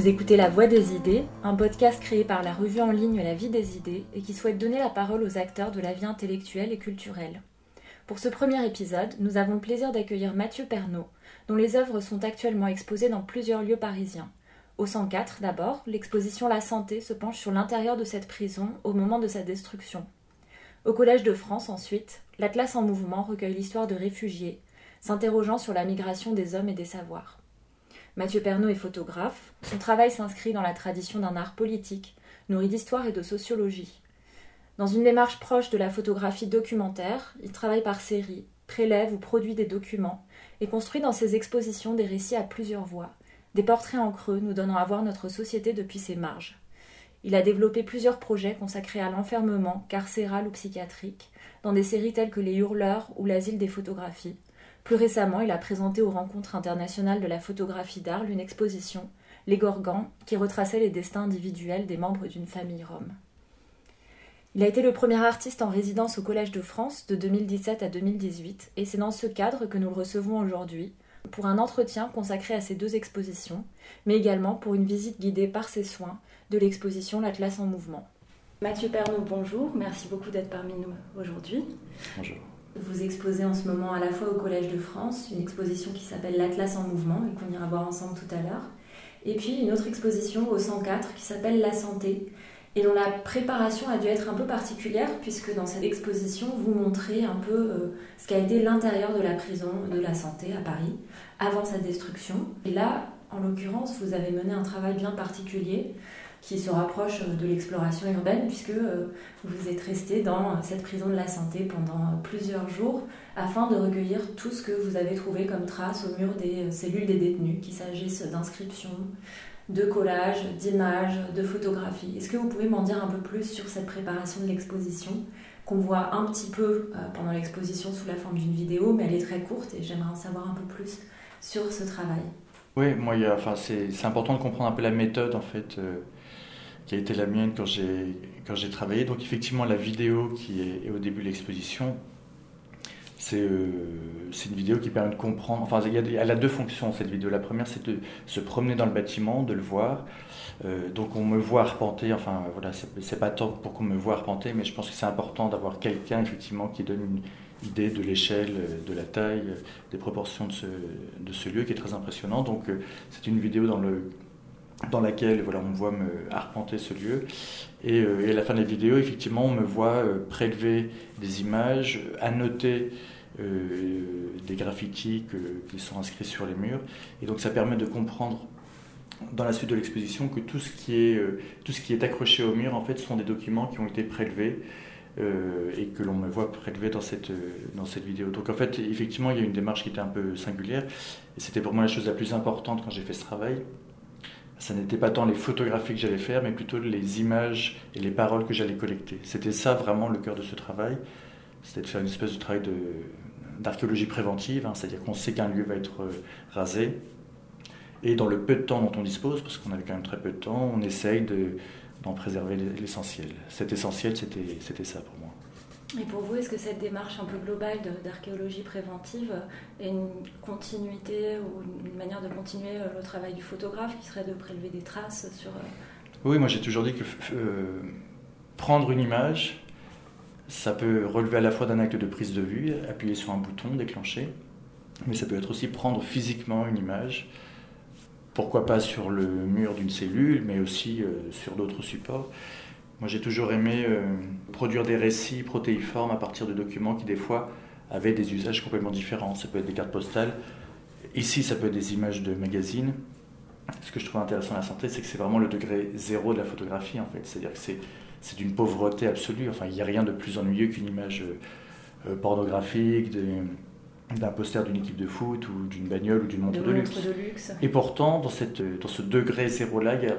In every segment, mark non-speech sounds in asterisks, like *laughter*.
Vous écoutez La Voix des idées, un podcast créé par la revue en ligne La Vie des idées et qui souhaite donner la parole aux acteurs de la vie intellectuelle et culturelle. Pour ce premier épisode, nous avons le plaisir d'accueillir Mathieu Pernaud, dont les œuvres sont actuellement exposées dans plusieurs lieux parisiens. Au 104, d'abord, l'exposition La Santé se penche sur l'intérieur de cette prison au moment de sa destruction. Au Collège de France, ensuite, l'Atlas en mouvement recueille l'histoire de réfugiés, s'interrogeant sur la migration des hommes et des savoirs. Mathieu Pernaud est photographe. Son travail s'inscrit dans la tradition d'un art politique, nourri d'histoire et de sociologie. Dans une démarche proche de la photographie documentaire, il travaille par série, prélève ou produit des documents et construit dans ses expositions des récits à plusieurs voix, des portraits en creux nous donnant à voir notre société depuis ses marges. Il a développé plusieurs projets consacrés à l'enfermement, carcéral ou psychiatrique, dans des séries telles que Les Hurleurs ou L'Asile des photographies, plus récemment, il a présenté aux rencontres internationales de la photographie d'art une exposition, Les Gorgans, qui retraçait les destins individuels des membres d'une famille rome. Il a été le premier artiste en résidence au Collège de France de 2017 à 2018, et c'est dans ce cadre que nous le recevons aujourd'hui, pour un entretien consacré à ces deux expositions, mais également pour une visite guidée par ses soins de l'exposition La classe en mouvement. Mathieu Pernaud, bonjour, merci beaucoup d'être parmi nous aujourd'hui. Bonjour. Vous exposez en ce moment à la fois au Collège de France une exposition qui s'appelle L'Atlas en mouvement et qu'on ira voir ensemble tout à l'heure. Et puis une autre exposition au 104 qui s'appelle La santé et dont la préparation a dû être un peu particulière puisque dans cette exposition vous montrez un peu euh, ce qu'a été l'intérieur de la prison de la santé à Paris avant sa destruction. Et là, en l'occurrence, vous avez mené un travail bien particulier qui se rapproche de l'exploration urbaine, puisque euh, vous êtes resté dans cette prison de la santé pendant plusieurs jours afin de recueillir tout ce que vous avez trouvé comme traces au mur des cellules des détenus, qu'il s'agisse d'inscriptions, de collages, d'images, de photographies. Est-ce que vous pouvez m'en dire un peu plus sur cette préparation de l'exposition qu'on voit un petit peu euh, pendant l'exposition sous la forme d'une vidéo, mais elle est très courte et j'aimerais en savoir un peu plus sur ce travail? Oui, moi, enfin, c'est important de comprendre un peu la méthode en fait. Euh, qui a été la mienne quand j'ai, quand j'ai travaillé. Donc effectivement, la vidéo qui est, au début de l'exposition, c'est, euh, c'est une vidéo qui permet de comprendre, enfin elle a deux fonctions cette vidéo. La première c'est de se promener dans le bâtiment, de le voir. Euh, donc on me voit arpenter, enfin voilà, c'est, pas tant pour qu'on me voit arpenter, mais je pense que c'est important d'avoir quelqu'un effectivement qui donne une idée de l'échelle, de la taille, des proportions de ce, de ce lieu qui est très impressionnant. Donc euh, c'est une vidéo dans le dans laquelle voilà, on me voit me arpenter ce lieu. Euh, et, à la fin de la vidéo, effectivement, on me voit euh, prélever des images, annoter euh, des graffitis qui sont inscrits sur les murs. Et donc ça permet de comprendre dans la suite de l'exposition que tout ce, qui est, tout ce qui est accroché au mur, en fait, sont des documents qui ont été prélevés. et que l'on me voit prélever dans cette, dans cette vidéo. Donc en fait, effectivement, il y a une démarche qui était un peu singulière, et c'était pour moi la chose la plus importante quand j'ai fait ce travail, ça n'était pas tant les photographies que j'allais faire, mais plutôt les images et les paroles que j'allais collecter. C'était ça vraiment le cœur de ce travail. C'était de faire une espèce de travail d'archéologie préventive, hein, c'est-à-dire qu'on sait qu'un lieu va être euh, rasé. Et dans le peu de temps dont on dispose, parce qu'on avait quand même très peu de temps, on essaye d'en préserver l'essentiel. Cet essentiel, c'était ça pour moi. Et pour vous, est-ce que cette démarche un peu globale d'archéologie préventive est une continuité ou une manière de continuer euh, le travail du photographe qui serait de prélever des traces sur... Euh, oui, moi j'ai toujours dit que euh, prendre une image, ça peut relever à la fois d'un acte de prise de vue, appuyer sur un bouton, déclencher, mais ça peut être aussi prendre physiquement une image, pourquoi pas sur le mur d'une cellule, mais aussi sur d'autres supports. Moi, j'ai toujours aimé euh, produire des récits protéiformes à partir de documents qui, des fois, avaient des usages complètement différents. Ça peut être des cartes postales. Ici, ça peut être des images de magazines. Ce que je trouve intéressant à la santé, c'est que c'est vraiment le degré zéro de la photographie, en fait. C'est-à-dire que c'est d'une pauvreté absolue. Enfin, il n'y a rien de plus ennuyeux qu'une image euh, pornographique, d'un poster d'une équipe de foot ou d'une bagnole ou d'une montre, de, luxe. de, luxe. Et pourtant, dans, cette, dans ce degré zéro-là, il y a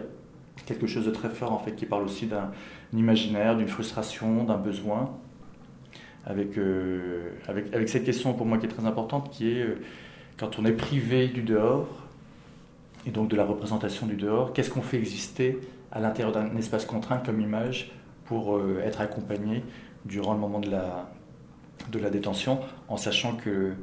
quelque chose de très fort en fait qui parle aussi d'un imaginaire, d'une frustration, d'un besoin, avec, euh, avec, avec, cette question pour moi qui est très importante, qui est euh, quand on est privé du dehors, et donc de la représentation du dehors, qu'est-ce qu'on fait exister à l'intérieur d'un espace contraint comme image pour euh, être accompagné durant le moment de la, de la détention, en sachant que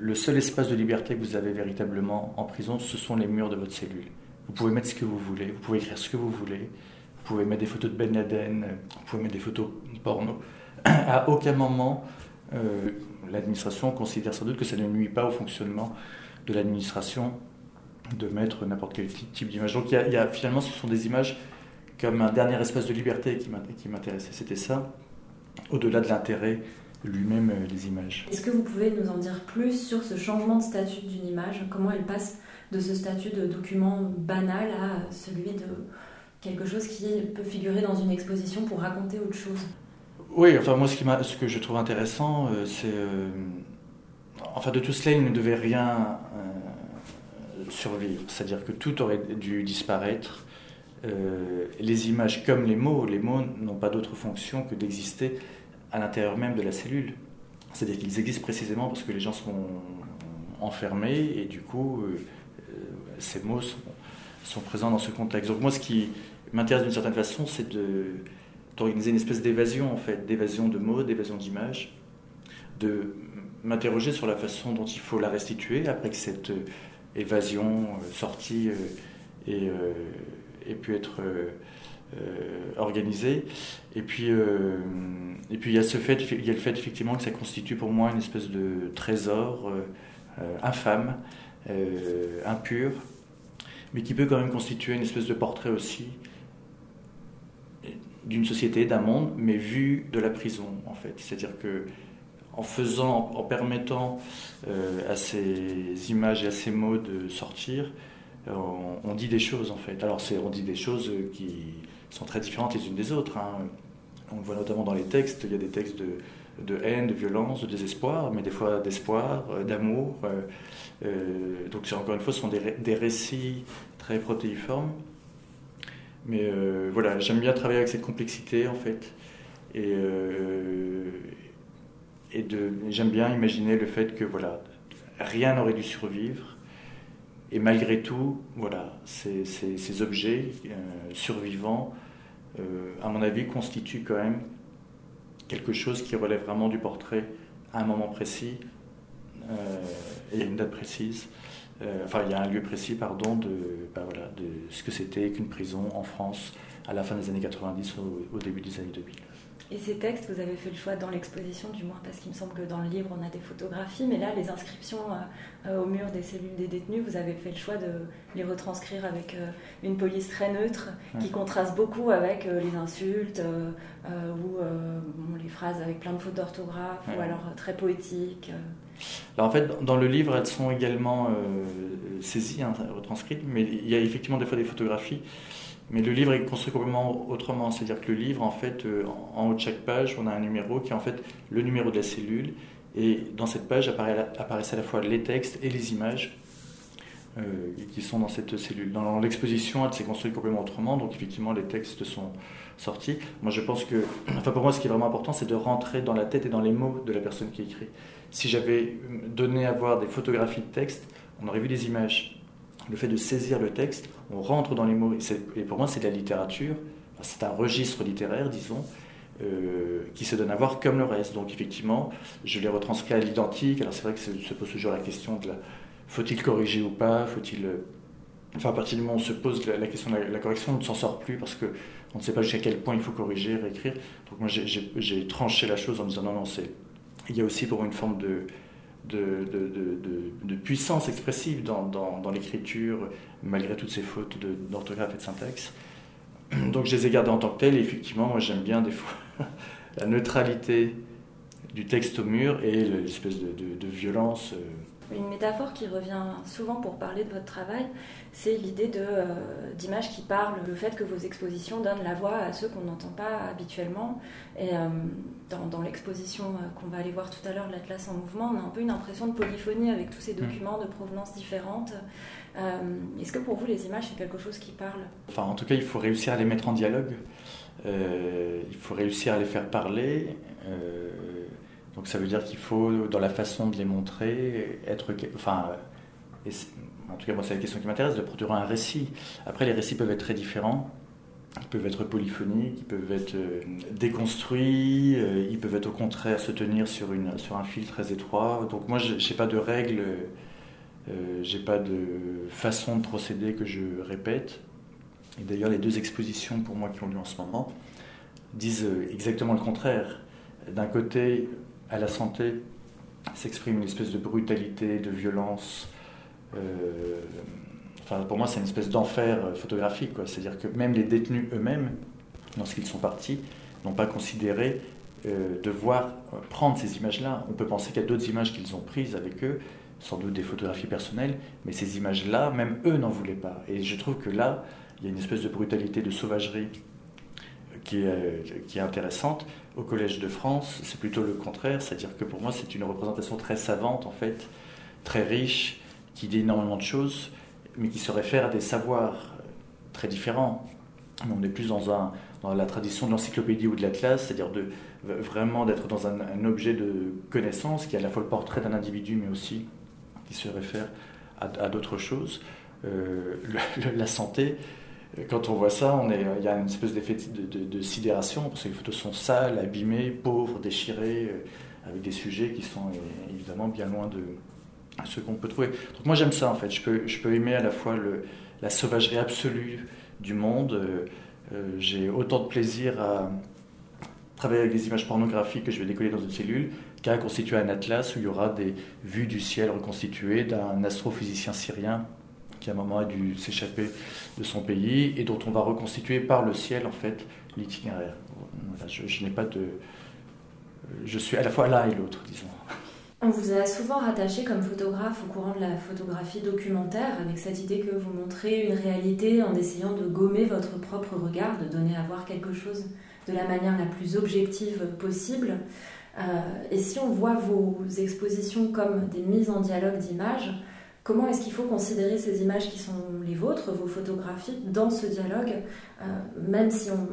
le seul espace de liberté que vous avez véritablement en prison, ce sont les murs de votre cellule Vous pouvez mettre ce que vous voulez, vous pouvez écrire ce que vous voulez, vous pouvez mettre des photos de Ben Laden, vous pouvez mettre des photos porno. *clears throat* À aucun moment, euh, l'administration considère sans doute que ça ne nuit pas au fonctionnement de l'administration de mettre n'importe quel type d'image. Donc y, a, finalement, ce sont des images comme un dernier espace de liberté qui m'intéressait. C'était ça, au-delà de l'intérêt lui-même euh, des images. Est-ce que vous pouvez nous en dire plus sur ce changement de statut d'une image? Comment elle passe de ce statut de document banal à celui de quelque chose qui peut figurer dans une exposition pour raconter autre chose Oui, enfin moi ce, que je trouve intéressant, euh, c'est... Euh, enfin de tout cela, il ne devait rien survivre. C'est-à-dire que tout aurait dû disparaître. les images comme les mots, les mots n'ont pas d'autre fonction que d'exister à l'intérieur même de la cellule. C'est-à-dire qu'ils existent précisément parce que les gens sont enfermés et du coup, euh, ces mots sont, présents dans ce contexte. Donc moi, ce qui m'intéresse d'une certaine façon, c'est d'organiser une espèce d'évasion, en fait, d'évasion de mots, d'évasion d'images, de m'interroger sur la façon dont il faut la restituer après que cette évasion euh, sortie ait, ait, pu être euh, organisé. Et puis, euh, et puis il y a ce fait, il y a le fait effectivement que ça constitue pour moi une espèce de trésor euh, impur, mais qui peut quand même constituer une espèce de portrait aussi d'une société, d'un monde, mais vu de la prison en fait. C'est-à-dire que en faisant, en permettant à ces images et à ces mots de sortir, on, dit des choses en fait. Alors on dit des choses qui sont très différentes les unes des autres. Hein. On le voit notamment dans les textes, il y a des textes de, de haine, de violence, de désespoir, mais des fois d'espoir, euh, d'amour. Euh, euh, donc encore une fois, ce sont des, des récits très protéiformes. Mais voilà, j'aime bien travailler avec cette complexité en fait. Et, j'aime bien imaginer le fait que voilà, rien n'aurait dû survivre et malgré tout, voilà, ces, ces, objets survivants, à mon avis, constituent quand même quelque chose qui relève vraiment du portrait à un moment précis euh, et à une date précise. enfin, il y a un lieu précis, pardon, de, voilà, de ce que c'était qu'une prison en France à la fin des années 90, au, au début des années 2000. Et ces textes, vous avez fait le choix dans l'exposition, du moins parce qu'il me semble que dans le livre on a des photographies, mais là les inscriptions euh, euh, au mur des cellules des détenus, vous avez fait le choix de les retranscrire avec euh, une police très neutre qui contraste beaucoup avec les insultes ou les phrases avec plein de fautes d'orthographe ou alors très poétiques. Alors en fait, dans le livre, elles sont également saisies, hein, retranscrites, mais il y a effectivement des fois des photographies. Mais le livre est construit complètement autrement. C'est-à-dire que le livre, en fait, euh, en haut de chaque page, on a un numéro qui est en fait le numéro de la cellule. Et dans cette page apparaissent à la fois les textes et les images euh, qui sont dans cette cellule. Dans l'exposition, elle s'est construite complètement autrement. Donc effectivement, les textes sont sortis. Moi, je pense que, *clears throat* enfin pour moi, ce qui est vraiment important, c'est de rentrer dans la tête et dans les mots de la personne qui écrit. Si j'avais donné à voir des photographies de textes, on aurait vu des images le fait de saisir le texte, on rentre dans les mots. Et, pour moi, c'est de la littérature, c'est un registre littéraire, disons, euh, qui se donne à voir comme le reste. Donc effectivement, je l'ai retranscrit à l'identique. Alors c'est vrai que se pose toujours la question de la faut-il corriger ou pas? Faut-il euh, Enfin, à partir du moment où on se pose la, question de la, correction, on ne s'en sort plus parce qu'on ne sait pas jusqu'à quel point il faut corriger, réécrire. Donc moi, j'ai tranché la chose en disant non, non, c'est il y a aussi pour une forme de de, puissance expressive dans, l'écriture, malgré toutes ces fautes d'orthographe et de syntaxe. Donc je les ai gardées en tant que telles, et effectivement, moi j'aime bien des fois *laughs* la neutralité du texte au mur et l'espèce de, violence. Euh, une métaphore qui revient souvent pour parler de votre travail, c'est l'idée de, euh, d'image qui parle, le fait que vos expositions donnent la voix à ceux qu'on n'entend pas habituellement. Et euh, dans, l'exposition euh, qu'on va aller voir tout à l'heure, l'Atlas en mouvement, on a un peu une impression de polyphonie avec tous ces mm. documents de provenance différentes. est-ce que pour vous, les images, c'est quelque chose qui parle? Enfin, en tout cas, il faut réussir à les mettre en dialogue. il faut réussir à les faire parler. Donc ça veut dire qu'il faut, dans la façon de les montrer, être... Enfin, en tout cas, moi, c'est la question qui m'intéresse, de produire un récit. Après, les récits peuvent être très différents. Ils peuvent être polyphoniques, ils peuvent être euh, déconstruits, euh, ils peuvent être au contraire se tenir sur, une, sur un fil très étroit. Donc moi, je n'ai pas de règles Euh, j'ai pas de façon de procéder que je répète. Et d'ailleurs, les deux expositions pour moi qui ont lieu en ce moment disent exactement le contraire. D'un côté, à la santé s'exprime une espèce de brutalité, de violence. Euh, pour moi, c'est une espèce d'enfer photographique. C'est-à-dire que même les détenus eux-mêmes, lorsqu'ils sont partis, n'ont pas considéré euh, devoir prendre ces images-là. On peut penser qu'il y a d'autres images qu'ils ont prises avec eux, sans doute des photographies personnelles, mais ces images-là, même eux n'en voulaient pas. Et je trouve que là, il y a une espèce de brutalité, de sauvagerie qui est, qui est intéressante. Au Collège de France, c'est plutôt le contraire, c'est-à-dire que pour moi, c'est une représentation très savante, en fait, très riche, qui dit énormément de choses, mais qui se réfère à des savoirs très différents. On est plus dans, un, dans la tradition de l'encyclopédie ou de l'atlas, c'est-à-dire de, vraiment d'être dans un, un, objet de connaissance qui est à la fois le portrait d'un individu, mais aussi qui se réfère à, d'autres choses. Euh, la santé, quand on voit ça, il y a une espèce d'effet de, sidération, parce que les photos sont sales, abîmées, pauvres, déchirées, euh, avec des sujets qui sont évidemment bien loin de ce qu'on peut trouver. Donc moi j'aime ça en fait, je peux, aimer à la fois la sauvagerie absolue du monde, euh, j'ai autant de plaisir à travailler avec des images pornographiques que je vais décoller dans une cellule, qu'à constituer un atlas où il y aura des vues du ciel reconstituées d'un astrophysicien syrien à un moment a dû s'échapper de son pays et dont on va reconstituer par le ciel en fait l'itinéraire. je, n'ai pas de, je suis à la fois l'un et l'autre, disons. On vous a souvent rattaché comme photographe au courant de la photographie documentaire, avec cette idée que vous montrez une réalité en essayant de gommer votre propre regard, de donner à voir quelque chose de la manière la plus objective possible. Euh, et si on voit vos expositions comme des mises en dialogue d'images, comment est-ce qu'il faut considérer ces images qui sont les vôtres, vos photographies, dans ce dialogue, euh, même si on,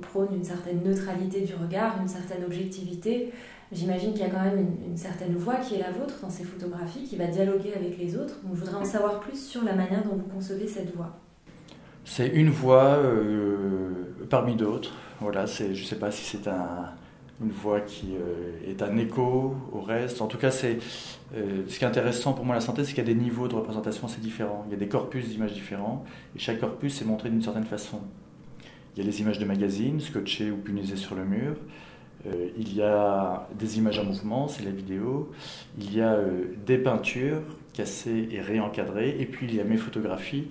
prône une certaine neutralité du regard, une certaine objectivité J'imagine qu'il y a quand même une, certaine voix qui est la vôtre dans ces photographies, qui va dialoguer avec les autres. Donc, je voudrais en savoir plus sur la manière dont vous concevez cette voix. C'est une voix euh, parmi d'autres. Voilà, je ne sais pas si c'est un, une voix qui euh, est un écho au reste. En tout cas, c'est euh, ce qui est intéressant pour moi la santé, c'est qu'il y a des niveaux de représentation assez différents. Il y a des corpus d'images différents, et chaque corpus est montré d'une certaine façon. Il y a les images de magazines, scotchées ou punisées sur le mur. Euh, il y a des images en mouvement, c'est la vidéo. Il y a des peintures cassées et réencadrées. Et puis il y a mes photographies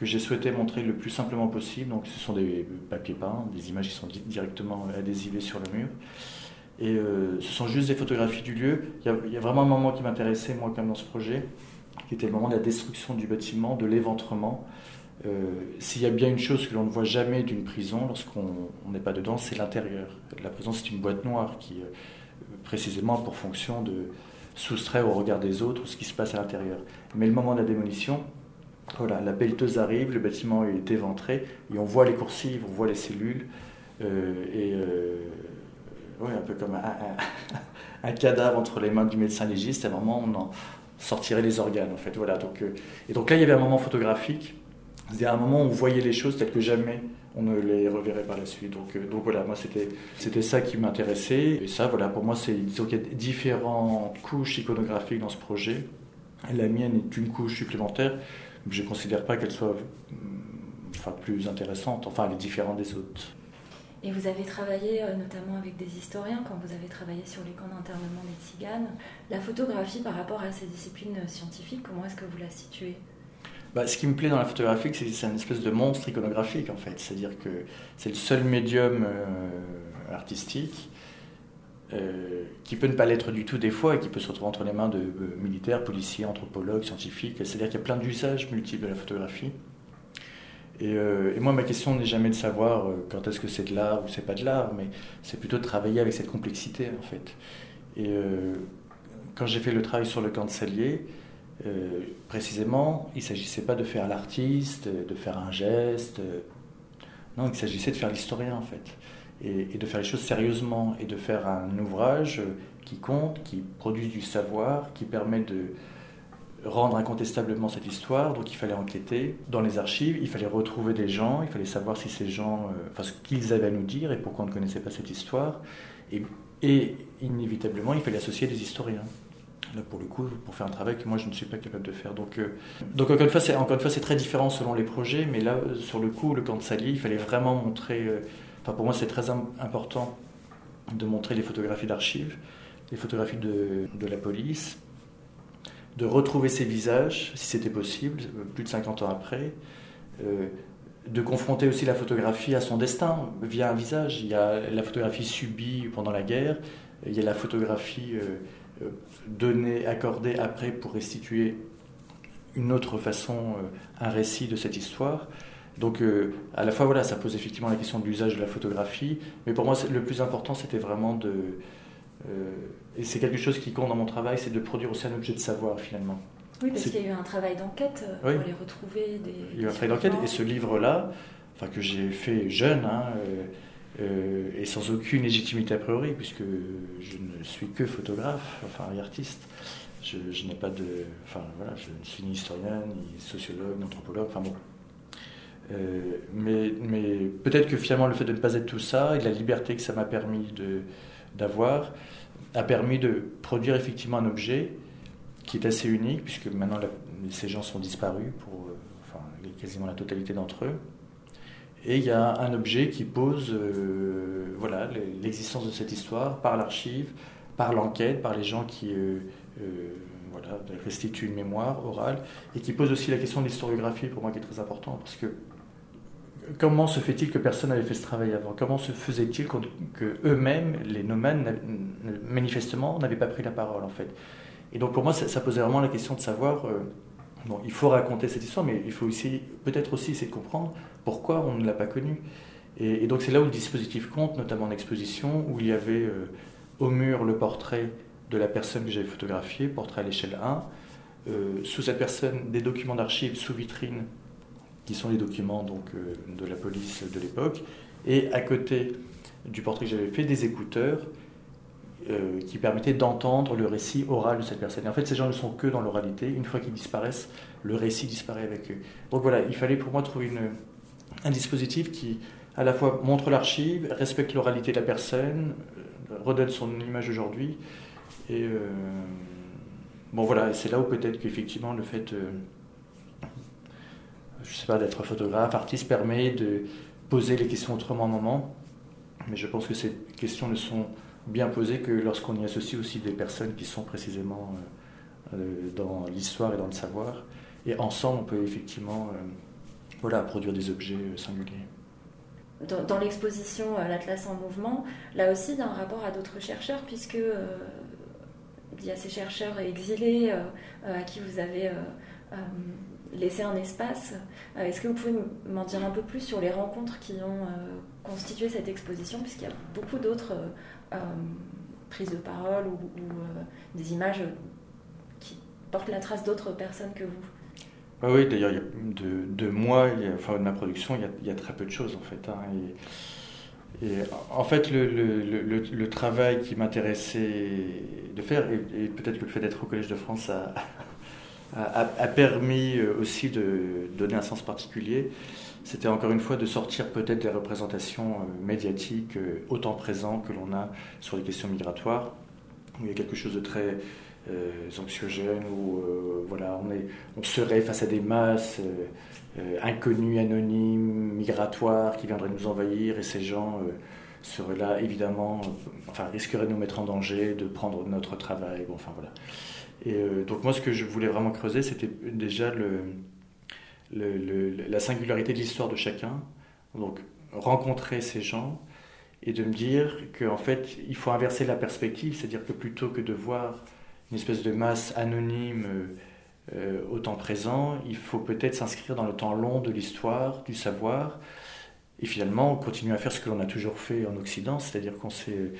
que j'ai souhaité montrer le plus simplement possible. Donc, ce sont des papiers peints, des images qui sont directement adhésivées sur le mur. Et euh, ce sont juste des photographies du lieu. Il y a, vraiment un moment qui m'intéressait, moi, comme dans ce projet, qui était le moment de la destruction du bâtiment, de l'éventrement. Euh, s'il y a bien une chose que l'on ne voit jamais d'une prison lorsqu'on n'est pas dedans, c'est l'intérieur. La prison, c'est une boîte noire qui, euh, précisément, a pour fonction de soustraire au regard des autres ce qui se passe à l'intérieur. Mais le moment de la démolition, voilà, la pelleteuse arrive, le bâtiment est éventré, et on voit les coursives, on voit les cellules, euh, et euh, un peu comme un, cadavre entre les mains du médecin légiste, à un moment on en sortirait les organes en fait. Voilà, donc, euh, et donc là il y avait un moment photographique, c'était un moment où on voyait les choses telles que jamais on ne les reverrait par la suite. Donc, donc voilà, moi c'était, ça qui m'intéressait, et ça voilà, pour moi c'est, il y a différentes couches iconographiques dans ce projet. La mienne est une couche supplémentaire je ne considère pas qu'elle soit enfin, plus intéressante, enfin elle est différente des autres. Et vous avez travaillé euh, notamment avec des historiens quand vous avez travaillé sur les camps d'internement des tziganes. La photographie par rapport à ces disciplines scientifiques, comment est-ce que vous la situez? Bah, ce qui me plaît dans la photographie, c'est que c'est une espèce de monstre iconographique en fait. C'est-à-dire que c'est le seul médium euh, artistique euh, qui peut ne pas l'être du tout des fois et qui peut se retrouver entre les mains de euh, militaires, policiers, anthropologues, scientifiques. C'est-à-dire qu'il y a plein d'usages multiples de la photographie. Et, euh, moi, ma question n'est jamais de savoir quand est-ce que c'est de l'art ou c'est pas de l'art, mais c'est plutôt de travailler avec cette complexité en fait. Et quand j'ai fait le travail sur le camp de Salier, précisément, il ne s'agissait pas de faire l'artiste, de faire un geste. non, il s'agissait de faire l'historien en fait et, de faire les choses sérieusement et de faire un ouvrage qui compte, qui produit du savoir, qui permet de rendre incontestablement cette histoire. Donc il fallait enquêter dans les archives, il fallait retrouver des gens, il fallait savoir si ces gens, euh, enfin ce qu'ils avaient à nous dire et pourquoi on ne connaissait pas cette histoire. Et, inévitablement, il fallait associer des historiens. là pour le coup, pour faire un travail que moi je ne suis pas capable de faire. Donc, donc encore une fois, c'est très différent selon les projets, mais là sur le coup, le camp de Sali, il fallait vraiment montrer. Enfin pour moi, c'est très important de montrer les photographies d'archives, les photographies de, la police, de retrouver ses visages, si c'était possible, plus de 50 ans après, euh, de confronter aussi la photographie à son destin via un visage. Il y a la photographie subie pendant la guerre, il y a la photographie euh, euh, donnée, accordée après pour restituer une autre façon, un récit de cette histoire. Donc à la fois, voilà, ça pose effectivement la question de l'usage de la photographie, mais pour moi, le plus important, c'était vraiment de euh, et c'est quelque chose qui compte dans mon travail, c'est de produire aussi un objet de savoir finalement. Oui, parce qu'il y a eu un travail d'enquête euh, pour les retrouver. Des, il y a eu un travail d'enquête et ce livre-là, enfin, que j'ai fait jeune hein, euh, et sans aucune légitimité a priori, puisque je ne suis que photographe, enfin artiste. Je, n'ai pas de. Enfin voilà, je ne suis ni historien, ni sociologue, ni anthropologue, enfin bon. Mais, mais peut-être que finalement le fait de ne pas être tout ça et la liberté que ça m'a permis d'avoir a permis de produire effectivement un objet qui est assez unique, puisque maintenant ces gens sont disparus pour euh, enfin, quasiment la totalité d'entre eux. Et il y a un objet qui pose euh, voilà, l'existence de cette histoire par l'archive, par l'enquête, par les gens qui euh, voilà, restituent une mémoire orale, et qui pose aussi la question de l'historiographie, pour moi qui est très important, parce que comment se fait-il que personne n'avait fait ce travail avant? Comment se faisait-il que eux-mêmes, les nomades, manifestement, n'avaient pas pris la parole en fait? Et donc pour moi, ça, posait vraiment la question de savoir, euh, bon, il faut raconter cette histoire, mais il faut aussi, peut-être aussi essayer de comprendre pourquoi on ne l'a pas connue. Et, donc c'est là où le dispositif compte, notamment en exposition, où il y avait euh, au mur le portrait de la personne que j'avais photographiée, portrait à l'échelle 1. Euh, sous cette personne, des documents d'archives sous vitrine qui sont les documents donc, euh, de la police de l'époque, et à côté du portrait que j'avais fait, des écouteurs euh, qui permettaient d'entendre le récit oral de cette personne. En fait, ces gens ne sont que dans l'oralité. Une fois qu'ils disparaissent, le récit disparaît avec eux. Donc voilà, il fallait pour moi trouver un dispositif qui, à la fois, montre l'archive, respecte l'oralité de la personne, euh, redonne son image aujourd'hui. Et bon voilà, c'est là où peut-être qu'effectivement le fait je sais pas, d'être photographe, artiste permet de poser les questions autrement un moment. Mais je pense que ces questions ne sont bien posées que lorsqu'on y associe aussi des personnes qui sont précisément euh, euh, dans l'histoire et dans le savoir. Et ensemble, on peut effectivement euh, voilà, produire des objets singuliers. Dans, l'exposition L'Atlas en mouvement, là aussi, il y a un rapport à d'autres chercheurs, puisque il y a ces chercheurs exilés à qui vous avez laisser un espace. Euh, est-ce que vous pouvez m'en dire un peu plus sur les rencontres qui ont euh, constitué cette exposition, puisqu'il y a beaucoup d'autres euh, prises de parole ou, des images qui portent la trace d'autres personnes que vous ah oui, d'ailleurs, de, moi, enfin de ma production, il y, a, très peu de choses en fait. Hein, et, en fait, le, travail qui m'intéressait de faire, et, et peut-être que le fait d'être au Collège de France a, a, permis euh, aussi de donner un sens particulier. C'était encore une fois de sortir peut-être des représentations euh, médiatiques euh, autant présentes que l'on a sur les questions migratoires, où il y a quelque chose de très anxiogène, où on, serait face à des masses inconnues, anonymes, migratoires qui viendraient nous envahir, et ces gens seraient là, évidemment, enfin, risqueraient de nous mettre en danger, de prendre notre travail. Bon, voilà. Et euh, donc moi, ce que je voulais vraiment creuser, c'était déjà la singularité de l'histoire de chacun. Donc rencontrer ces gens et de me dire qu'en fait, il faut inverser la perspective, c'est-à-dire que plutôt que de voir une espèce de masse anonyme euh, au temps présent, il faut peut-être s'inscrire dans le temps long de l'histoire, du savoir, et finalement continuer à faire ce que l'on a toujours fait en Occident, c'est-à-dire qu'on s'est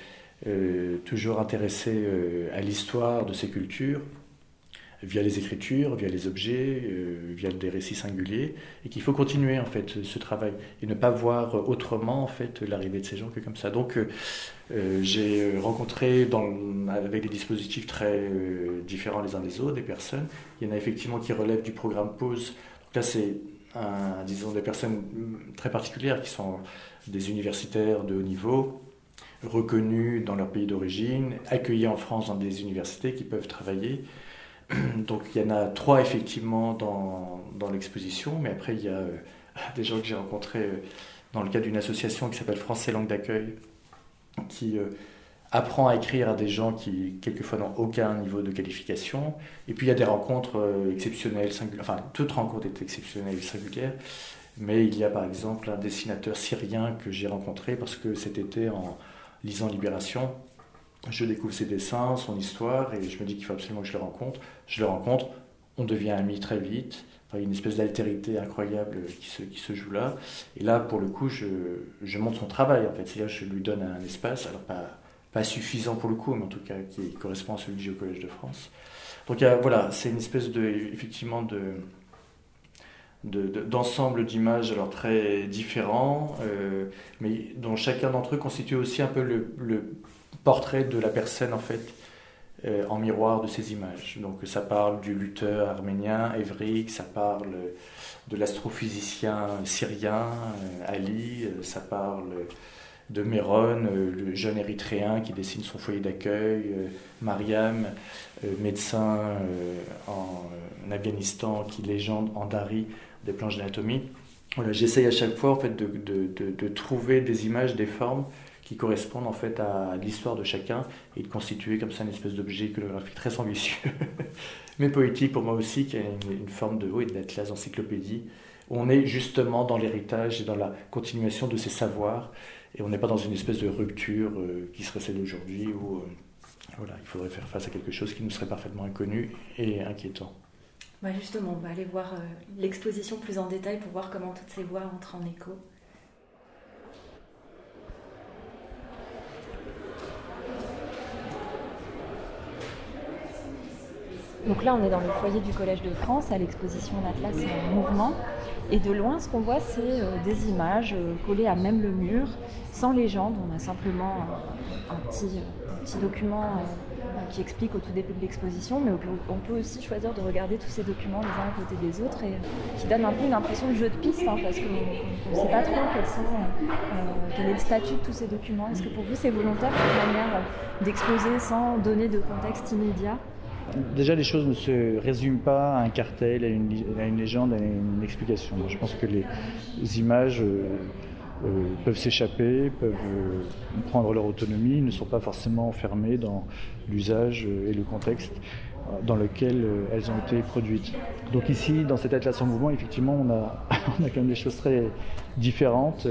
euh, toujours intéressé euh, à l'histoire de ces cultures via les écritures, via les objets, euh, via des récits singuliers, et qu'il faut continuer en fait ce travail et ne pas voir autrement en fait l'arrivée de ces gens que comme ça. Donc j'ai rencontré avec des dispositifs très différents les uns des autres des personnes. Il y en a effectivement qui relèvent du programme Pause. Donc là c'est disons des personnes très particulières qui sont des universitaires de haut niveau reconnus dans leur pays d'origine, accueillis en France dans des universités qui peuvent travailler. *clears throat* Donc il y en a trois effectivement dans, dans l'exposition, mais après il y a *laughs* des gens que j'ai rencontrés dans le cadre d'une association qui s'appelle Français Langue d'accueil, qui apprend à écrire à des gens qui, quelquefois, n'ont aucun niveau de qualification. Et puis, il y a des rencontres euh, exceptionnelles, singulières. Enfin, toute rencontre est exceptionnelle et singulière. Mais il y a, par exemple, un dessinateur syrien que j'ai rencontré parce que cet été, en lisant Libération, je découvre ses dessins, son histoire, et je me dis qu'il faut absolument que je le rencontre. Je le rencontre, on devient amis très vite. Il y a une espèce d'altérité incroyable qui se, qui se joue là. Et là, pour le coup, je, je montre son travail, en fait. C'est-à-dire, je lui donne un espace, alors pas pas suffisant pour le coup, mais en tout cas qui correspond à celui que j'ai Collège de France. Donc voilà, c'est une espèce de, effectivement de, d'ensemble d'images alors très différents, euh, mais dont chacun d'entre eux constitue aussi un peu le, portrait de la personne en fait euh, en miroir de ces images. Donc ça parle du lutteur arménien Evrik, ça parle de l'astrophysicien syrien euh, Ali, ça parle de Méron, le jeune érythréen qui dessine son foyer d'accueil, Mariam, médecin en, Afghanistan qui légende en Dari des planches d'anatomie. Voilà, J'essaye à chaque fois en fait, de, de, de, trouver des images, des formes qui correspondent en fait à l'histoire de chacun et de constituer comme ça une espèce d'objet iconographique très ambitieux, *laughs* mais poétique pour moi aussi, qui a une, forme de oui, d'atlas encyclopédie. Où on est justement dans l'héritage et dans la continuation de ces savoirs et on n'est pas dans une espèce de rupture euh, qui serait celle d'aujourd'hui où euh, voilà, il faudrait faire face à quelque chose qui nous serait parfaitement inconnu et inquiétant. Bah justement, on va aller voir euh, l'exposition plus en détail pour voir comment toutes ces voix entrent en écho. Donc là, on est dans le foyer du Collège de France à l'exposition L'Atlas en mouvement. Et de loin, ce qu'on voit, c'est euh, des images euh, collées à même le mur, sans légende. On a simplement un, petit, document qui explique au tout début de l'exposition, mais on peut, aussi choisir de regarder tous ces documents les uns à côté des autres et qui donne un peu une impression de jeu de piste, hein, parce qu'on ne sait pas trop quel est le statut de tous ces documents. Est-ce que pour vous, c'est volontaire cette manière d'exposer sans donner de contexte immédiat? Déjà, les choses ne se résument pas à un cartel, à une, légende, à une explication. Je pense que les, images euh, euh, peuvent s'échapper, peuvent euh, prendre leur autonomie, ne sont pas forcément enfermées dans l'usage et le contexte dans lequel elles ont été produites. Donc ici, dans cet atlas en mouvement, effectivement, on a, *laughs* quand même des choses très différentes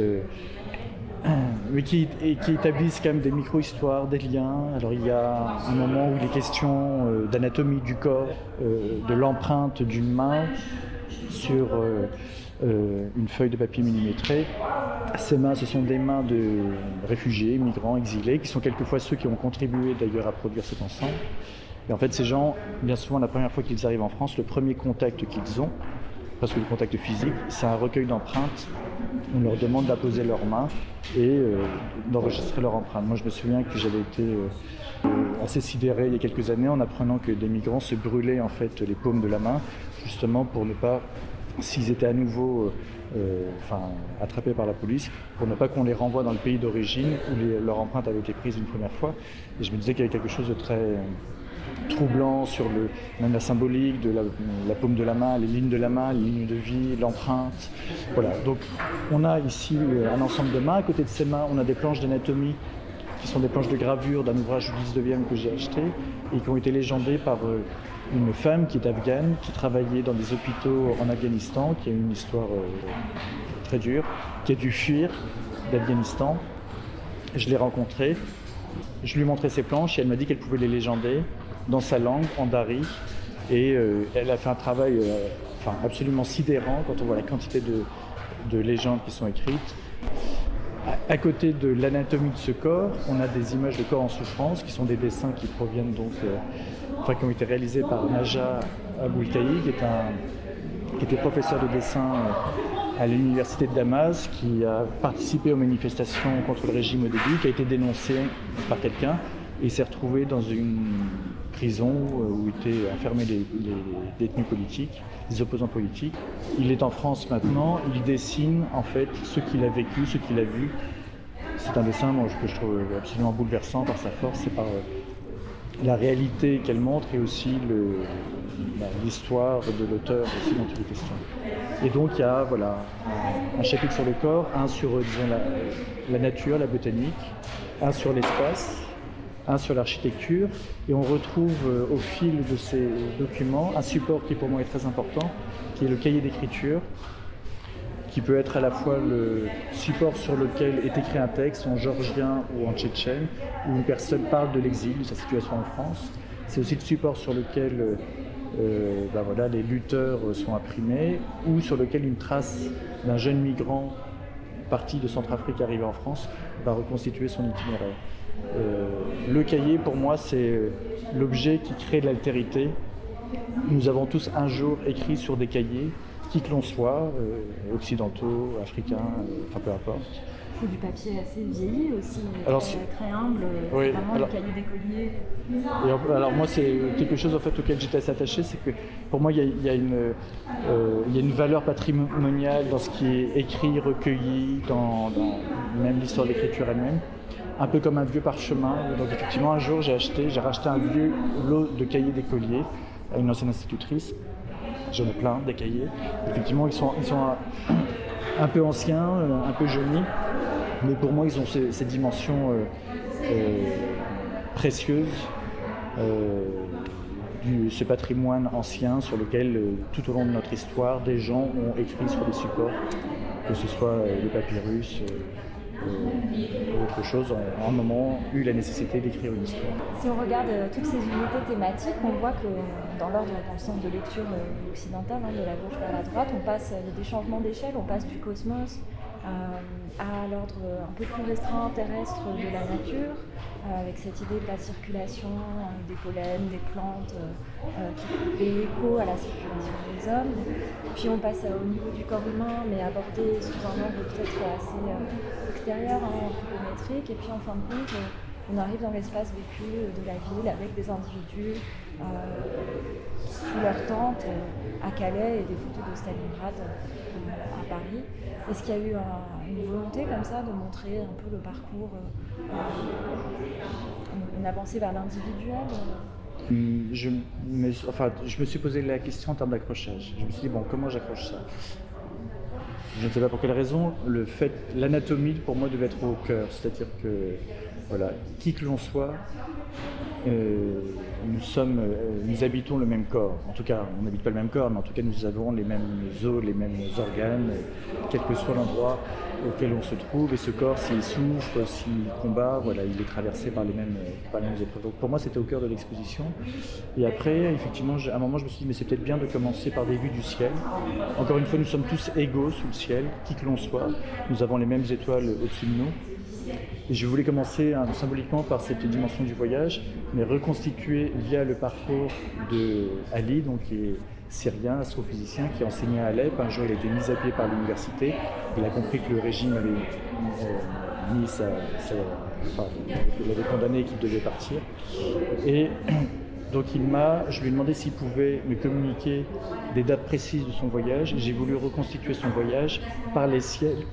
mais qui, qui, établissent quand même des micro-histoires, des liens. Alors il y a un moment où il est question euh, d'anatomie du corps, euh, de l'empreinte d'une main sur euh, une feuille de papier millimétré. Ces mains, ce sont des mains de réfugiés, migrants, exilés, qui sont quelquefois ceux qui ont contribué d'ailleurs à produire cet ensemble. Et en fait, ces gens, bien souvent, la première fois qu'ils arrivent en France, le premier contact qu'ils ont, parce que le contact physique, c'est un recueil d'empreintes. On leur demande d'apposer leurs mains et euh, d'enregistrer leur empreinte. Moi, je me souviens que j'avais été euh, euh, assez sidéré il y a quelques années en apprenant que des migrants se brûlaient en fait les paumes de la main, justement pour ne pas, s'ils étaient à nouveau enfin, attrapés par la police, pour ne pas qu'on les renvoie dans le pays d'origine où leur empreinte avait été prise une première fois. Et je me disais qu'il y avait quelque chose de très troublant sur le, même la symbolique de la, paume de la main, les lignes de la main, les lignes de vie, l'empreinte. Voilà. Donc on a ici euh, un ensemble de mains. À côté de ces mains, on a des planches d'anatomie qui sont des planches de gravure d'un ouvrage du 19e que j'ai acheté et qui ont été légendées par euh, une femme qui est afghane, qui travaillait dans des hôpitaux en Afghanistan, qui a une histoire euh, très dure, qui a dû fuir d'Afghanistan. Je l'ai rencontrée, je lui ai montré ses planches et elle m'a dit qu'elle pouvait les légender dans sa langue, en dari. Et euh, elle a fait un travail euh, enfin, absolument sidérant quand on voit la quantité de, de légendes qui sont écrites. À, côté de l'anatomie de ce corps, on a des images de corps en souffrance qui sont des dessins qui proviennent donc, enfin, qui ont été réalisés par Naja Aboulkaï, qui, qui était professeur de dessin à l'université de Damas, qui a participé aux manifestations contre le régime au début, qui a été dénoncé par quelqu'un et s'est retrouvé dans une prison euh, où étaient enfermés les, détenus politiques, les opposants politiques. Il est en France maintenant, il dessine en fait ce qu'il a vécu, ce qu'il a vu, c'est un dessin que je trouve absolument bouleversant par sa force et par la réalité qu'elle montre et aussi bah, l'histoire de l'auteur aussi dont il est question. Et donc il y a voilà, un, chapitre sur le corps, un sur la, nature, la botanique, un sur l'espace, un sur l'architecture, et on retrouve euh, au fil de ces documents un support qui pour moi est très important, qui est le cahier d'écriture, qui peut être à la fois le support sur lequel est écrit un texte en georgien ou en tchétchène, où une personne parle de l'exil, de sa situation en France. C'est aussi le support sur lequel euh, euh, ben voilà, les lutteurs sont imprimés, ou sur lequel une trace d'un jeune migrant parti de Centrafrique arrivé en France va reconstituer son itinéraire. Euh, le cahier, pour moi, c'est l'objet qui crée de l'altérité. Nous avons tous un jour écrit sur des cahiers qui que l'on soit, euh, occidentaux, africains, euh, enfin peu importe. C'est du papier assez vieilli aussi, alors, très, humble, oui, vraiment alors, le cahier d'écolier. alors moi c'est quelque chose en fait auquel j'étais assez attaché, c'est que pour moi il y, a, une, euh, il y a une valeur patrimoniale dans ce qui est écrit, recueilli, dans, même l'histoire de l'écriture elle-même un peu comme un vieux parchemin. Donc effectivement, un jour, j'ai acheté, j'ai racheté un vieux lot de cahiers d'écoliers à une ancienne institutrice J'en ai plein, des cahiers. Effectivement, ils sont, un, peu anciens, euh, un peu jaunis, mais pour moi, ils ont ces, dimensions euh, euh, précieuses. du, ce patrimoine ancien sur lequel, tout au long de notre histoire, des gens ont écrit sur des supports, que ce soit le papyrus, autre chose, ont à un moment eu la nécessité d'écrire une histoire. Si on regarde euh, toutes ces unités thématiques, on voit que dans l'ordre, dans le sens de lecture euh, occidentale, hein, de la gauche vers la droite, on passe, des changements d'échelle, on passe du cosmos euh, à l'ordre un peu plus restreint terrestre de la nature, avec cette idée de la circulation des pollens, des plantes, qui fait écho à la circulation des hommes. Puis on passe au niveau du corps humain, mais abordé sous un angle peut-être assez extérieur, hein, anthropométrique, et puis en fin de compte, on arrive dans l'espace vécu de la ville avec des individus euh, sous leur tente euh, à Calais et des photos de Stalingrad euh, à Paris. Est-ce qu'il y a eu une volonté comme ça de montrer un peu le parcours, une avancée vers l'individuel? Hum, enfin, je me suis posé la question en termes d'accrochage. Je me suis dit, bon, comment j'accroche ça? Je ne sais pas pour quelle raison, le fait, l'anatomie pour moi devait être au cœur, c'est-à-dire que voilà, qui que l'on soit, euh, euh, nous habitons le même corps. En tout cas, on n'habite pas le même corps, mais en tout cas, nous avons les mêmes os, les mêmes organes, quel que soit l'endroit auquel on se trouve. Et ce corps, s'il souffre, s'il combat, voilà, il est traversé par les mêmes, par les mêmes épreuves. Donc, pour moi, c'était au cœur de l'exposition. Et après, effectivement, à un moment, je me suis dit, mais c'est peut-être bien de commencer par des vues du ciel. Encore une fois, nous sommes tous égaux sous le ciel, qui que l'on soit. Nous avons les mêmes étoiles au-dessus de nous. Je voulais commencer hein, symboliquement par cette dimension du voyage, mais reconstituer via le parcours de Ali, donc qui est syrien, astrophysicien, qui enseignait à Alep. Un jour, il a été mis à pied par l'université. Il a compris que le régime avait euh, mis sa, enfin, il avait condamné et qu'il devait partir. Et *clears throat* donc il m'a, je lui ai demandé s'il pouvait me communiquer des dates précises de son voyage. J'ai voulu reconstituer son voyage par les ciels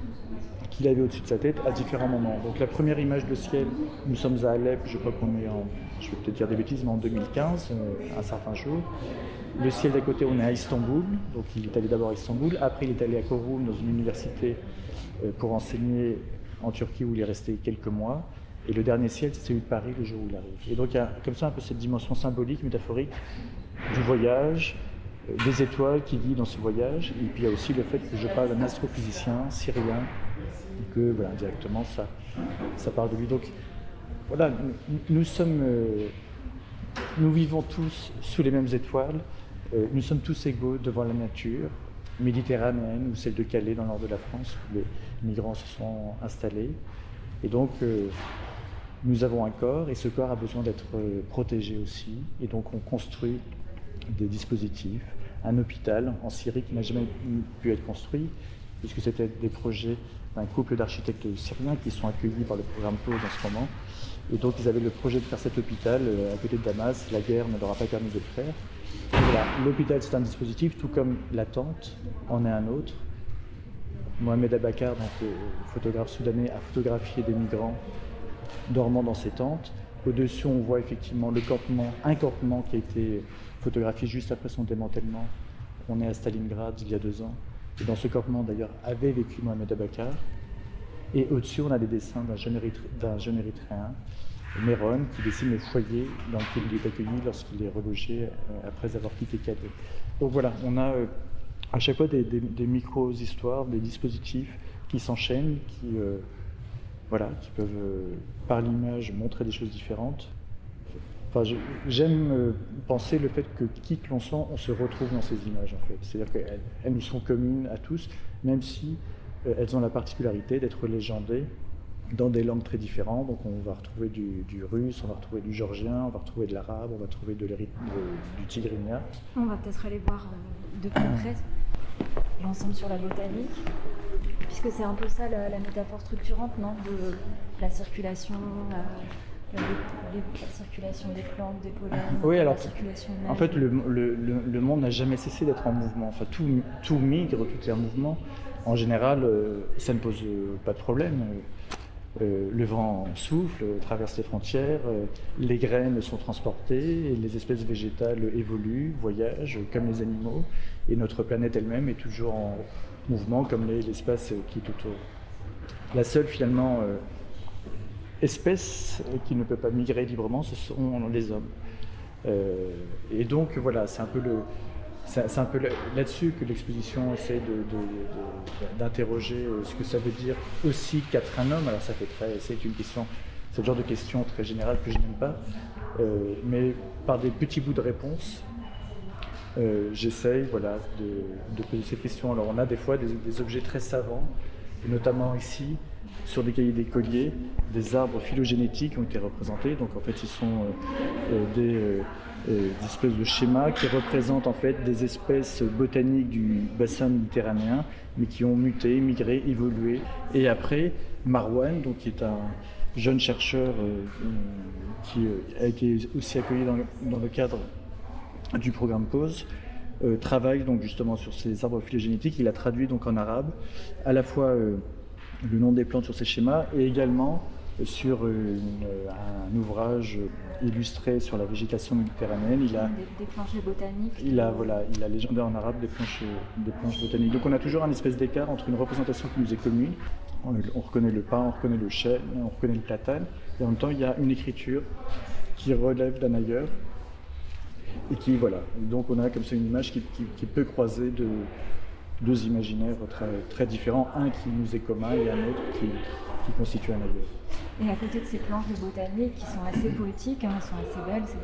qu'il avait au-dessus de sa tête à différents moments. Donc la première image de ciel, nous sommes à Alep, je crois qu'on est en, je vais peut-être dire des bêtises, mais en 2015, euh, un certain jour. Le ciel d'à côté, on est à Istanbul, donc il est allé d'abord à Istanbul, après il est allé à Korum dans une université euh, pour enseigner en Turquie où il est resté quelques mois. Et le dernier ciel, c'est celui de Paris le jour où il arrive. Et donc il y a comme ça un peu cette dimension symbolique, métaphorique du voyage, euh, des étoiles qui guident dans ce voyage. Et puis il y a aussi le fait que je parle d'un astrophysicien syrien que voilà, directement ça, ça parle de lui. Donc voilà, nous, sommes, euh, nous vivons tous sous les mêmes étoiles, euh, nous sommes tous égaux devant la nature méditerranéenne ou celle de Calais dans le nord de la France où les migrants se sont installés. Et donc euh, nous avons un corps et ce corps a besoin d'être protégé aussi. Et donc on construit des dispositifs, un hôpital en Syrie qui n'a jamais pu être construit, puisque c'était des projets un couple d'architectes syriens qui sont accueillis par le programme POSE en ce moment. Et donc ils avaient le projet de faire cet hôpital euh, à côté de Damas. La guerre ne leur a pas permis de le faire. L'hôpital c'est un dispositif, tout comme la tente en est un autre. Mohamed Abakar, donc, photographe soudanais, a photographié des migrants dormant dans ces tentes. Au-dessus, on voit effectivement le campement, un campement qui a été photographié juste après son démantèlement. On est à Stalingrad il y a deux ans. Et dans ce campement, d'ailleurs, avait vécu Mohamed Abakar. Et au-dessus, on a des dessins d'un jeune, érythréen, Méron, qui dessine le foyer dans lequel il est accueilli lorsqu'il est relogé euh, après avoir quitté Calais. Donc voilà, on a euh, à chaque fois des, micro-histoires, des dispositifs qui s'enchaînent, qui, euh, qui peuvent, par l'image, montrer des choses différentes. J'aime penser le fait que qui que l'on soit, on se retrouve dans ces images en fait. C'est-à-dire qu'elles nous sont communes à tous, même si elles ont la particularité d'être légendées dans des langues très différentes. Donc on va retrouver du, russe, on va retrouver du georgien, on va retrouver de l'arabe, on va trouver de du tigrinya. On va peut-être aller voir euh, de plus près l'ensemble sur la botanique, puisque c'est un peu ça la, métaphore structurante, non De la circulation. La, circulation des plantes, des pollens, oui, alors, la circulation En fait, le, le, monde n'a jamais cessé d'être en mouvement. Enfin, tout, tout, migre, tout est en mouvement. En général, euh, ça ne pose pas de problème. Euh, le vent souffle, traverse les frontières, euh, les graines sont transportées, et les espèces végétales évoluent, voyagent comme les animaux, et notre planète elle-même est toujours en mouvement comme l'espace qui est autour. La seule finalement euh, espèce qui ne peut pas migrer librement, ce sont les hommes. et donc voilà, c'est un peu c'est un peu là-dessus que l'exposition essaie d'interroger euh, ce que ça veut dire aussi qu'être un homme. Alors ça fait très, c'est une question, c'est le genre de question très générale que je n'aime pas, euh, mais par des petits bouts de réponse, euh, j'essaye voilà, de, poser ces questions. Alors on a des fois des, objets très savants, notamment ici, sur des cahiers d'écoliers, des arbres phylogénétiques ont été représentés. Donc en fait, ce sont des euh, des espèces de schémas qui représentent en fait des espèces botaniques du bassin méditerranéen, mais qui ont muté, migré, évolué. Et après, Marwan, donc, qui est un jeune chercheur euh, qui euh, a été aussi accueilli dans le, cadre du programme POSE, travaille donc justement sur ces arbres phylogénétiques. Il a traduit donc en arabe à la fois le nom des plantes sur ces schémas et également sur un ouvrage illustré sur la végétation méditerranéenne. Il a des, planches botaniques. Il a voilà, il a légendé en arabe des planches, des planches botaniques. Donc on a toujours un espèce d'écart entre une représentation qui nous est commune. On, reconnaît le pain, on reconnaît le chêne, on reconnaît le platane, et en même temps il y a une écriture qui relève d'un ailleurs et qui voilà. Donc on a comme ça une image qui, qui, peut croiser de, deux imaginaires très, très différents, un qui nous est commun et un autre qui, qui constitue un ailleurs. Et à côté de ces planches de botanique qui sont assez poétiques, hein, elles sont assez belles, c'est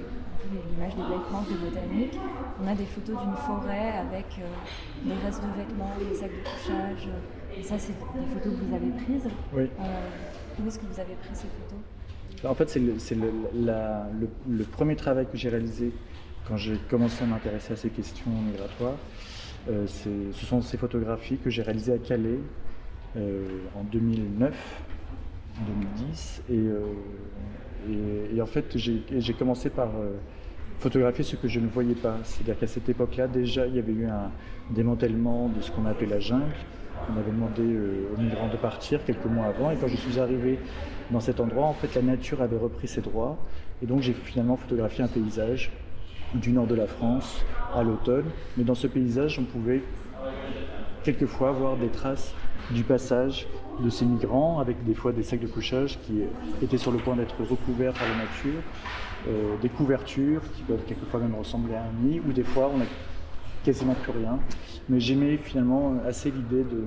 l'image des belles planches de botanique, on a des photos d'une forêt avec euh, des restes de vêtements, des sacs de couchage. Et ça, c'est des photos que vous avez prises. Oui. Euh, où est-ce que vous avez pris ces photos? En fait, c'est le, le, premier travail que j'ai réalisé quand j'ai commencé à m'intéresser à ces questions migratoires. Euh, ce sont ces photographies que j'ai réalisées à Calais en 2009 2010. Euh, et, et, en fait, j'ai commencé par euh, photographier ce que je ne voyais pas. C'est-à-dire qu'à cette époque-là, déjà, il y avait eu un démantèlement de ce qu'on appelait la jungle. On avait demandé euh, aux migrants de partir quelques mois avant. Et quand je suis arrivé dans cet endroit, en fait, la nature avait repris ses droits. Et donc, j'ai finalement photographié un paysage du nord de la France à l'automne. Mais dans ce paysage, on pouvait quelquefois voir des traces du passage de ces migrants, avec des fois des sacs de couchage qui étaient sur le point d'être recouverts par la nature, euh, des couvertures qui peuvent quelquefois même ressembler à un nid, ou des fois on n'a quasiment plus rien. Mais j'aimais finalement assez l'idée de,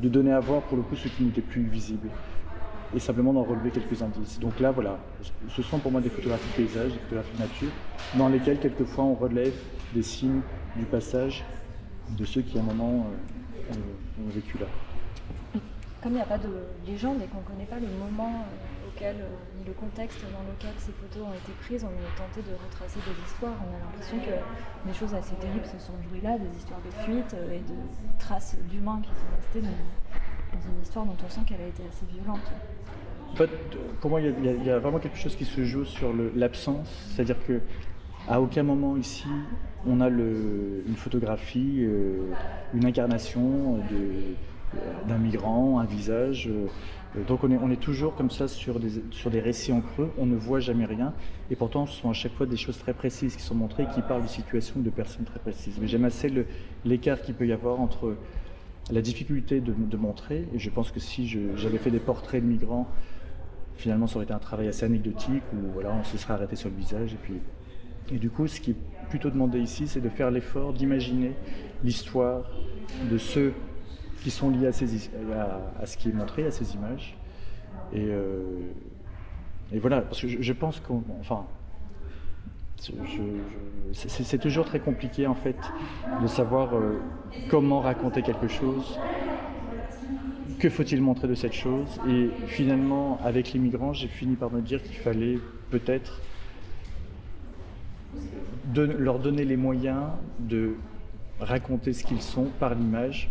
de donner à voir pour le coup ce qui n'était plus visible et simplement d'en relever quelques indices. Donc là, voilà, ce sont pour moi des photographies de paysage, des photographies de nature, dans lesquelles quelquefois on relève des signes du passage de ceux qui à un moment euh, ont vécu là comme il n'y a pas de légende et qu'on ne connaît pas le moment euh, auquel, euh, ni le contexte dans lequel ces photos ont été prises, on est tenté de retracer des histoires. On a l'impression que des choses assez terribles se sont jouées là, des histoires de fuite et de traces d'humains qui sont restés dans, une histoire dont on sent qu'elle a été assez violente. Pour moi, il y, a vraiment quelque chose qui se joue sur l'absence, c'est-à-dire que à aucun moment ici on a une photographie, une incarnation de d'un migrant, un visage. donc on est, toujours comme ça sur des, sur des récits en creux, on ne voit jamais rien, et pourtant ce sont à chaque fois des choses très précises qui sont montrées, qui parlent de situations de personnes très précises. Mais j'aime assez l'écart qu'il peut y avoir entre la difficulté de, montrer, et je pense que si j'avais fait des portraits de migrants, finalement ça aurait été un travail assez anecdotique, où voilà, on se serait arrêté sur le visage, et puis... Et du coup, ce qui est plutôt demandé ici, c'est de faire l'effort d'imaginer l'histoire de ceux qui sont liés à, ces, à, ce qui est montré, à ces images. Et, euh, et voilà, parce que je, pense qu'on... c'est toujours très compliqué en fait de savoir euh, comment raconter quelque chose, que faut-il montrer de cette chose. Et finalement, avec les migrants, j'ai fini par me dire qu'il fallait peut-être leur donner les moyens de raconter ce qu'ils sont par l'image,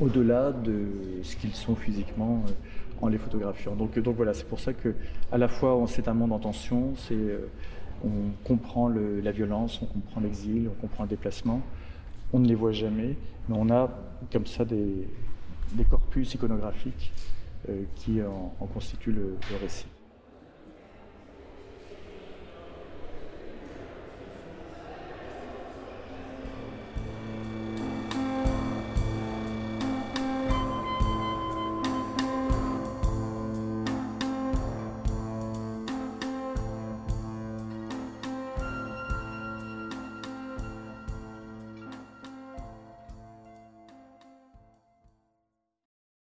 au-delà de ce qu'ils sont physiquement euh, en les photographiant. Donc, voilà, c'est pour ça que à la fois c'est un monde en tension, c'est euh, on comprend la violence, on comprend l'exil, on comprend le déplacement. On ne les voit jamais, mais on a comme ça des, corpus iconographiques euh, qui en, en constituent le récit.